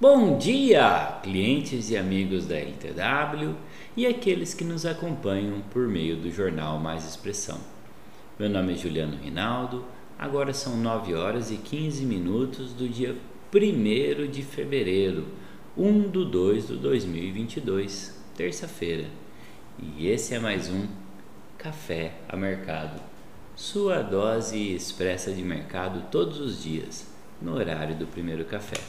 Bom dia, clientes e amigos da LTW e aqueles que nos acompanham por meio do jornal Mais Expressão. Meu nome é Juliano Rinaldo, agora são 9 horas e 15 minutos do dia 1 de fevereiro, 1 de 2 de 2022, terça-feira. E esse é mais um Café a Mercado, sua dose expressa de mercado todos os dias, no horário do primeiro café.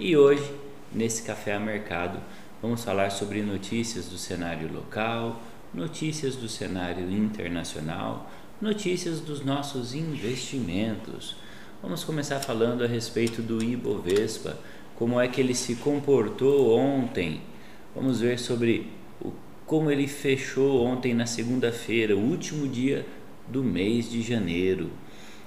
E hoje, nesse Café a Mercado, vamos falar sobre notícias do cenário local, notícias do cenário internacional, notícias dos nossos investimentos. Vamos começar falando a respeito do Ibovespa, como é que ele se comportou ontem. Vamos ver sobre o, como ele fechou ontem na segunda-feira, o último dia do mês de janeiro.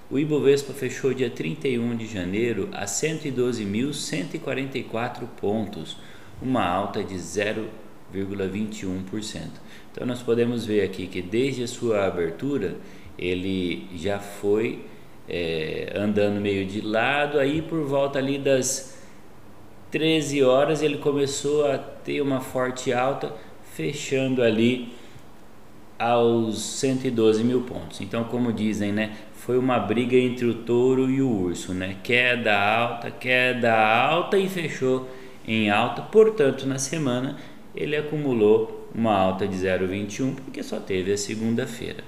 O Ibovespa fechou dia 31 de janeiro a 112.144 pontos, uma alta de 0,21%. Então nós podemos ver aqui que desde a sua abertura ele já foi é, andando meio de lado, aí por volta ali das 13 horas ele começou a ter uma forte alta, fechando ali aos 112 mil pontos. Então, como dizem, né, foi uma briga entre o touro e o urso, né? Queda alta, queda alta e fechou em alta. Portanto, na semana ele acumulou uma alta de 0,21 porque só teve a segunda-feira.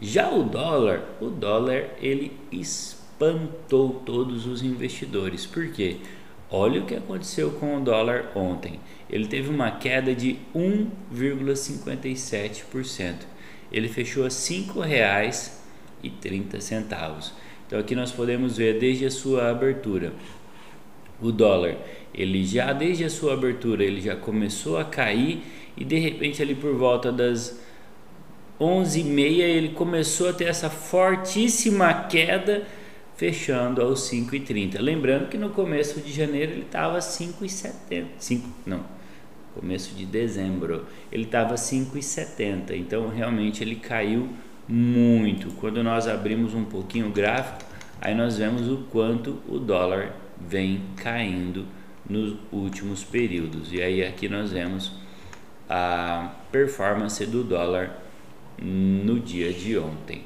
Já o dólar, o dólar ele espantou todos os investidores. Por quê? Olha o que aconteceu com o dólar ontem. Ele teve uma queda de 1,57%. Ele fechou a R$ 5,00 e 30 centavos. Então aqui nós podemos ver desde a sua abertura o dólar, ele já desde a sua abertura ele já começou a cair e de repente ali por volta das 11h30 ele começou a ter essa fortíssima queda fechando aos 5,30. Lembrando que no começo de janeiro ele estava 5,70. 5, não, começo de dezembro ele estava 5,70. Então realmente ele caiu muito. Quando nós abrimos um pouquinho o gráfico, aí nós vemos o quanto o dólar vem caindo nos últimos períodos. E aí aqui nós vemos a performance do dólar no dia de ontem.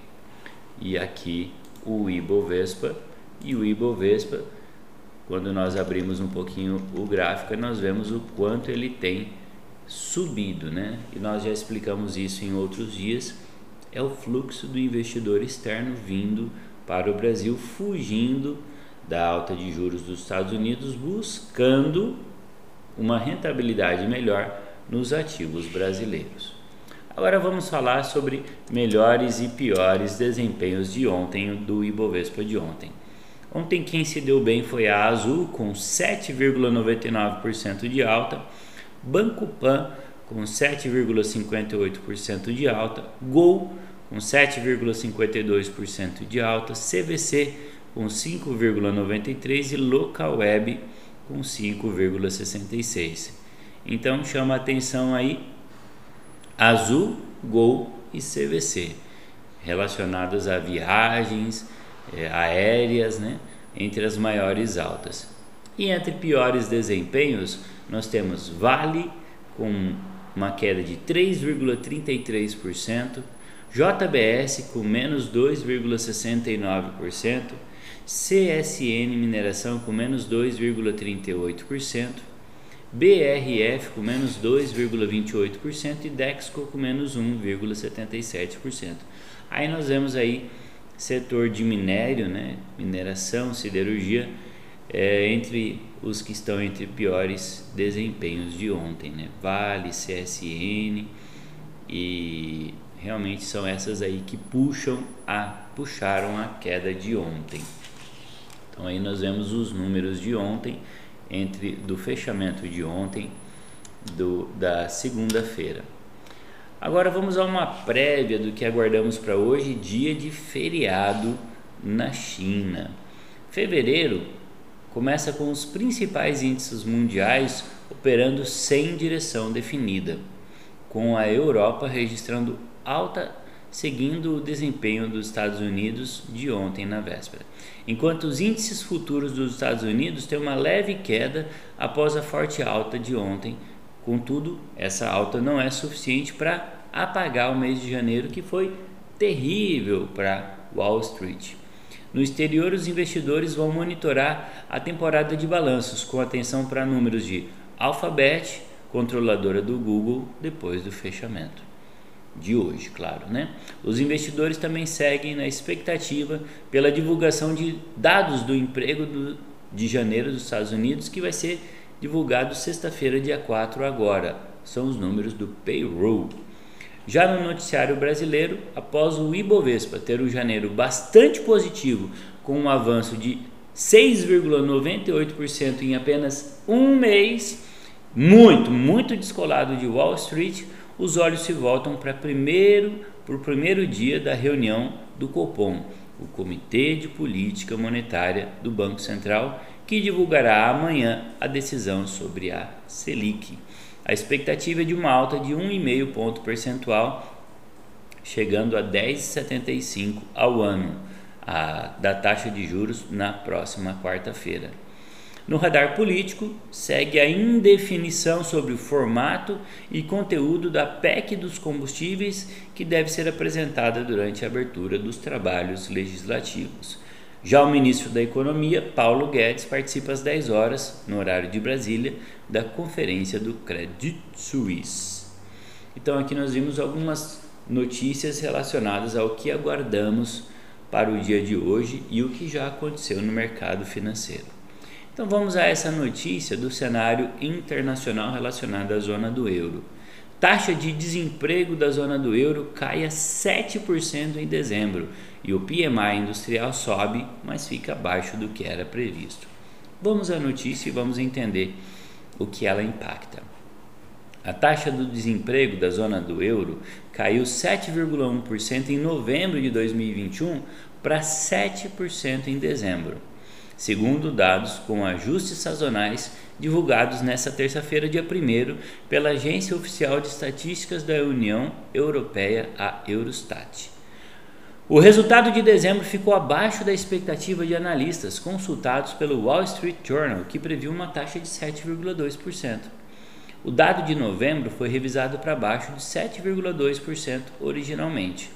E aqui o Ibovespa e o Ibovespa, quando nós abrimos um pouquinho o gráfico, nós vemos o quanto ele tem subido, né? E nós já explicamos isso em outros dias é o fluxo do investidor externo vindo para o Brasil, fugindo da alta de juros dos Estados Unidos, buscando uma rentabilidade melhor nos ativos brasileiros. Agora vamos falar sobre melhores e piores desempenhos de ontem do Ibovespa de ontem. Ontem quem se deu bem foi a Azul com 7,99% de alta, Banco Pan com 7,58% de alta, Gol com 7,52% de alta, CVC com 5,93% e Local Web com 5,66%. Então chama atenção aí Azul, Gol e CVC, relacionadas a viagens é, aéreas, né, entre as maiores altas. E entre piores desempenhos, nós temos Vale com uma queda de 3,33%, JBS com menos 2,69%, CSN Mineração com menos 2,38%, BRF com menos 2,28% e Dexco com menos 1,77%. Aí nós vemos aí setor de minério, né, mineração, siderurgia, é, entre os que estão entre piores desempenhos de ontem, né? Vale, CSN e realmente são essas aí que puxam a puxaram a queda de ontem. Então aí nós vemos os números de ontem entre do fechamento de ontem do da segunda-feira. Agora vamos a uma prévia do que aguardamos para hoje, dia de feriado na China. Fevereiro começa com os principais índices mundiais operando sem direção definida, com a Europa registrando alta seguindo o desempenho dos Estados Unidos de ontem na véspera. Enquanto os índices futuros dos Estados Unidos têm uma leve queda após a forte alta de ontem, contudo, essa alta não é suficiente para apagar o mês de janeiro, que foi terrível para Wall Street. No exterior, os investidores vão monitorar a temporada de balanços com atenção para números de Alphabet, controladora do Google, depois do fechamento de hoje, claro, né? Os investidores também seguem na expectativa pela divulgação de dados do emprego do, de janeiro dos Estados Unidos, que vai ser divulgado sexta-feira, dia 4 agora. São os números do payroll. Já no noticiário brasileiro, após o Ibovespa ter um janeiro bastante positivo, com um avanço de 6,98% em apenas um mês, muito, muito descolado de Wall Street, os olhos se voltam para primeiro, para o primeiro dia da reunião do Copom, o Comitê de Política Monetária do Banco Central, que divulgará amanhã a decisão sobre a Selic. A expectativa é de uma alta de 1,5 ponto percentual, chegando a 10,75 ao ano a, da taxa de juros na próxima quarta-feira. No radar político, segue a indefinição sobre o formato e conteúdo da PEC dos combustíveis que deve ser apresentada durante a abertura dos trabalhos legislativos. Já o ministro da Economia, Paulo Guedes, participa às 10 horas, no horário de Brasília, da conferência do Credit Suisse. Então, aqui nós vimos algumas notícias relacionadas ao que aguardamos para o dia de hoje e o que já aconteceu no mercado financeiro. Então vamos a essa notícia do cenário internacional relacionado à zona do euro. Taxa de desemprego da zona do euro cai a 7% em dezembro e o PMI industrial sobe, mas fica abaixo do que era previsto. Vamos à notícia e vamos entender o que ela impacta. A taxa do desemprego da zona do euro caiu 7,1% em novembro de 2021 para 7% em dezembro segundo dados com ajustes sazonais divulgados nesta terça-feira, dia 1 pela Agência Oficial de Estatísticas da União Europeia, a Eurostat. O resultado de dezembro ficou abaixo da expectativa de analistas consultados pelo Wall Street Journal, que previu uma taxa de 7,2%. O dado de novembro foi revisado para baixo de 7,2% originalmente.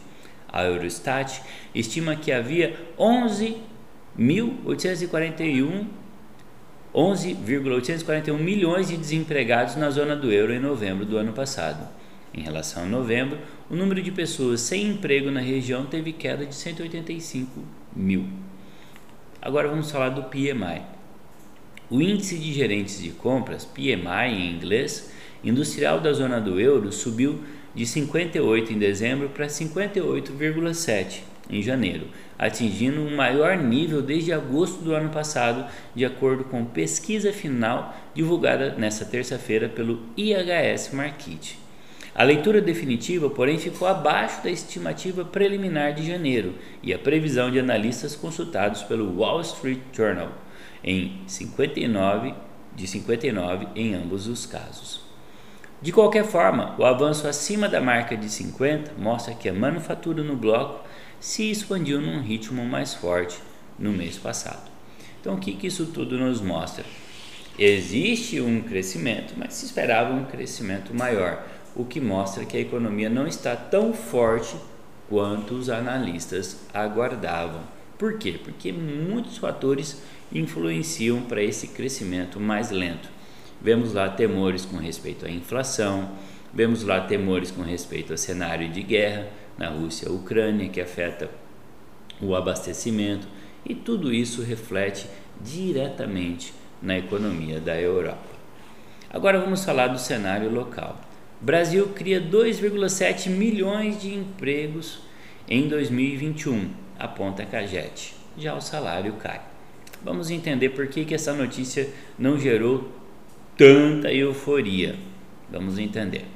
A Eurostat estima que havia 11 1.841 11,841 milhões de desempregados na zona do euro em novembro do ano passado. Em relação a novembro, o número de pessoas sem emprego na região teve queda de 185 mil. Agora vamos falar do PMI. O índice de gerentes de compras, PMI em inglês, industrial da zona do euro subiu de 58 em dezembro para 58,7 em janeiro, atingindo um maior nível desde agosto do ano passado, de acordo com pesquisa final divulgada nesta terça-feira pelo IHS Markit. A leitura definitiva, porém, ficou abaixo da estimativa preliminar de janeiro e a previsão de analistas consultados pelo Wall Street Journal em 59 de 59 em ambos os casos. De qualquer forma, o avanço acima da marca de 50 mostra que a manufatura no bloco se expandiu num ritmo mais forte no mês passado. Então, o que, que isso tudo nos mostra? Existe um crescimento, mas se esperava um crescimento maior, o que mostra que a economia não está tão forte quanto os analistas aguardavam. Por quê? Porque muitos fatores influenciam para esse crescimento mais lento. Vemos lá temores com respeito à inflação, vemos lá temores com respeito ao cenário de guerra, na Rússia, Ucrânia, que afeta o abastecimento, e tudo isso reflete diretamente na economia da Europa. Agora vamos falar do cenário local. Brasil cria 2,7 milhões de empregos em 2021, aponta a Cagete. Já o salário cai. Vamos entender por que, que essa notícia não gerou tanta euforia. Vamos entender.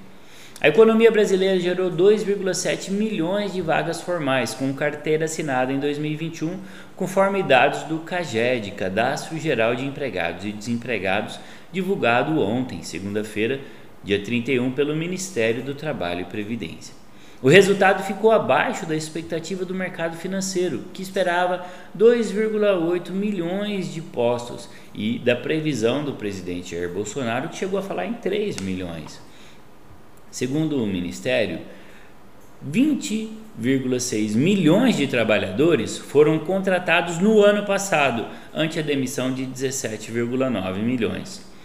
A economia brasileira gerou 2,7 milhões de vagas formais com carteira assinada em 2021, conforme dados do CAGED, Cadastro Geral de Empregados e Desempregados, divulgado ontem, segunda-feira, dia 31, pelo Ministério do Trabalho e Previdência. O resultado ficou abaixo da expectativa do mercado financeiro, que esperava 2,8 milhões de postos, e da previsão do presidente Jair Bolsonaro, que chegou a falar em 3 milhões. Segundo o Ministério, 20,6 milhões de trabalhadores foram contratados no ano passado, ante a demissão de 17,9 milhões.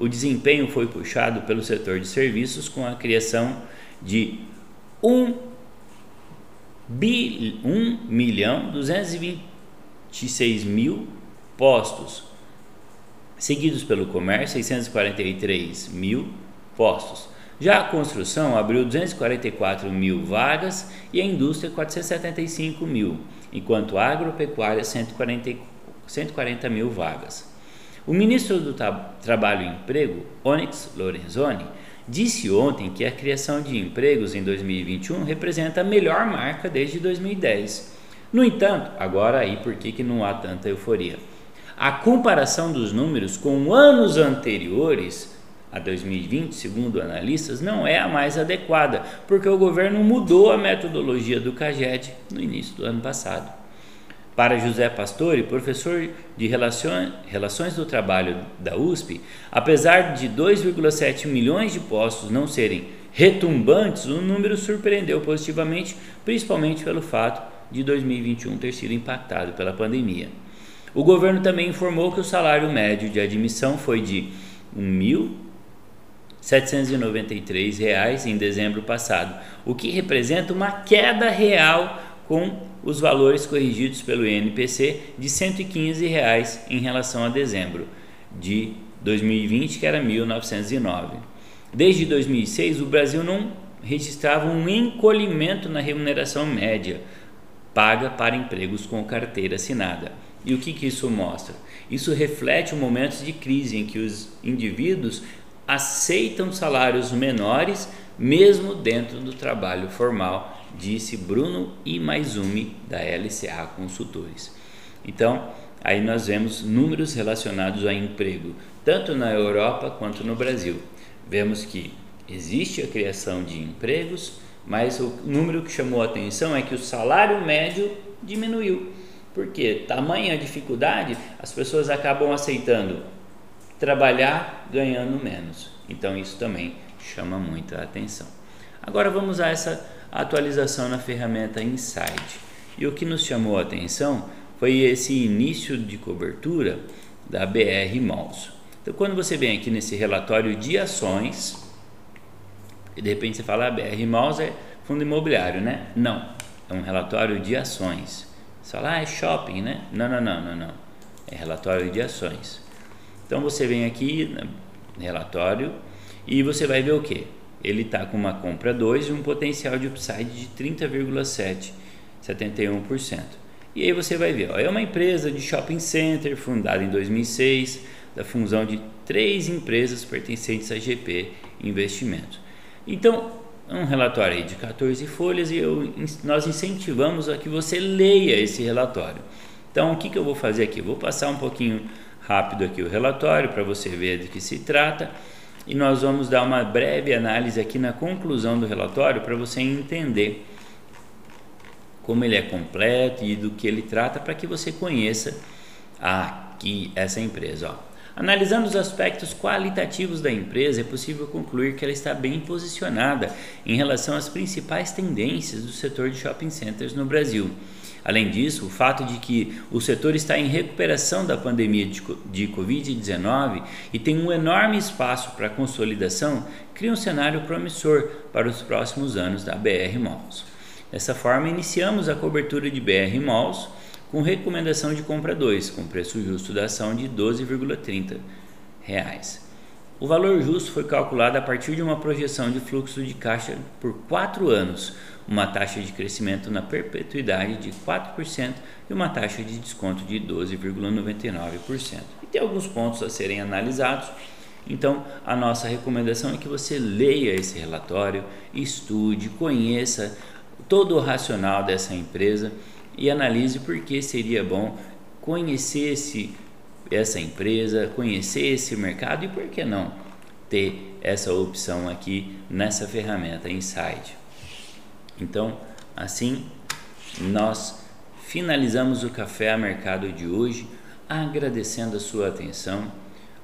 O desempenho foi puxado pelo setor de serviços com a criação de 1, bil, 1 milhão 226 mil postos, seguidos pelo comércio 643 mil postos já a construção abriu 244 mil vagas e a indústria 475 mil, enquanto a agropecuária 140, 140 mil vagas. O ministro do Trabalho e Emprego, Onyx Lorenzoni, disse ontem que a criação de empregos em 2021 representa a melhor marca desde 2010. No entanto, agora aí por que, que não há tanta euforia? A comparação dos números com anos anteriores a 2020, segundo analistas, não é a mais adequada, porque o governo mudou a metodologia do CAGED no início do ano passado. Para José Pastore, professor de Relações do Trabalho da USP, apesar de 2,7 milhões de postos não serem retumbantes, o número surpreendeu positivamente, principalmente pelo fato de 2021 ter sido impactado pela pandemia. O governo também informou que o salário médio de admissão foi de R$ 1.000 793 reais em dezembro passado, o que representa uma queda real com os valores corrigidos pelo INPC de 115 reais em relação a dezembro de 2020, que era 1909. Desde 2006, o Brasil não registrava um encolhimento na remuneração média paga para empregos com carteira assinada. E o que, que isso mostra? Isso reflete momentos de crise em que os indivíduos aceitam salários menores mesmo dentro do trabalho formal, disse Bruno Imaizumi da LCA Consultores. Então, aí nós vemos números relacionados a emprego, tanto na Europa quanto no Brasil. Vemos que existe a criação de empregos, mas o número que chamou a atenção é que o salário médio diminuiu. Porque tamanha dificuldade, as pessoas acabam aceitando trabalhar ganhando menos. Então isso também chama muita atenção. Agora vamos a essa atualização na ferramenta Insight. E o que nos chamou a atenção foi esse início de cobertura da BR Malls. Então quando você vem aqui nesse relatório de ações, e de repente você fala, ah, BR Malls é fundo imobiliário, né? Não, é um relatório de ações. Você fala, ah, é shopping, né? Não, não, não, não, não. É relatório de ações. Então você vem aqui né, relatório e você vai ver o que? Ele está com uma compra 2 e um potencial de upside de 30,7, 71%. E aí você vai ver, ó, é uma empresa de shopping center fundada em 2006, da fusão de três empresas pertencentes a GP Investimentos. Então, é um relatório aí de 14 folhas e eu, nós incentivamos a que você leia esse relatório. Então, o que, que eu vou fazer aqui? vou passar um pouquinho rápido aqui o relatório para você ver de que se trata e nós vamos dar uma breve análise aqui na conclusão do relatório para você entender como ele é completo e do que ele trata para que você conheça aqui essa empresa. Ó. Analisando os aspectos qualitativos da empresa, é possível concluir que ela está bem posicionada em relação às principais tendências do setor de shopping centers no Brasil Além disso, o fato de que o setor está em recuperação da pandemia de Covid-19 e tem um enorme espaço para consolidação cria um cenário promissor para os próximos anos da BR Malls. Dessa forma, iniciamos a cobertura de BR Malls com recomendação de compra 2, com preço justo da ação de R$ 12,30. O valor justo foi calculado a partir de uma projeção de fluxo de caixa por quatro anos, uma taxa de crescimento na perpetuidade de 4% e uma taxa de desconto de 12,99%. E tem alguns pontos a serem analisados. Então, a nossa recomendação é que você leia esse relatório, estude, conheça todo o racional dessa empresa e analise por que seria bom conhecer esse, essa empresa, conhecer esse mercado e por que não ter essa opção aqui nessa ferramenta Insight. Então, assim, nós finalizamos o Café a Mercado de hoje, agradecendo a sua atenção,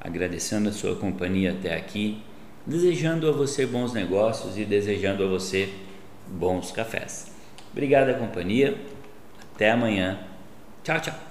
agradecendo a sua companhia até aqui, desejando a você bons negócios e desejando a você bons cafés. Obrigado a companhia, até amanhã. Tchau, tchau.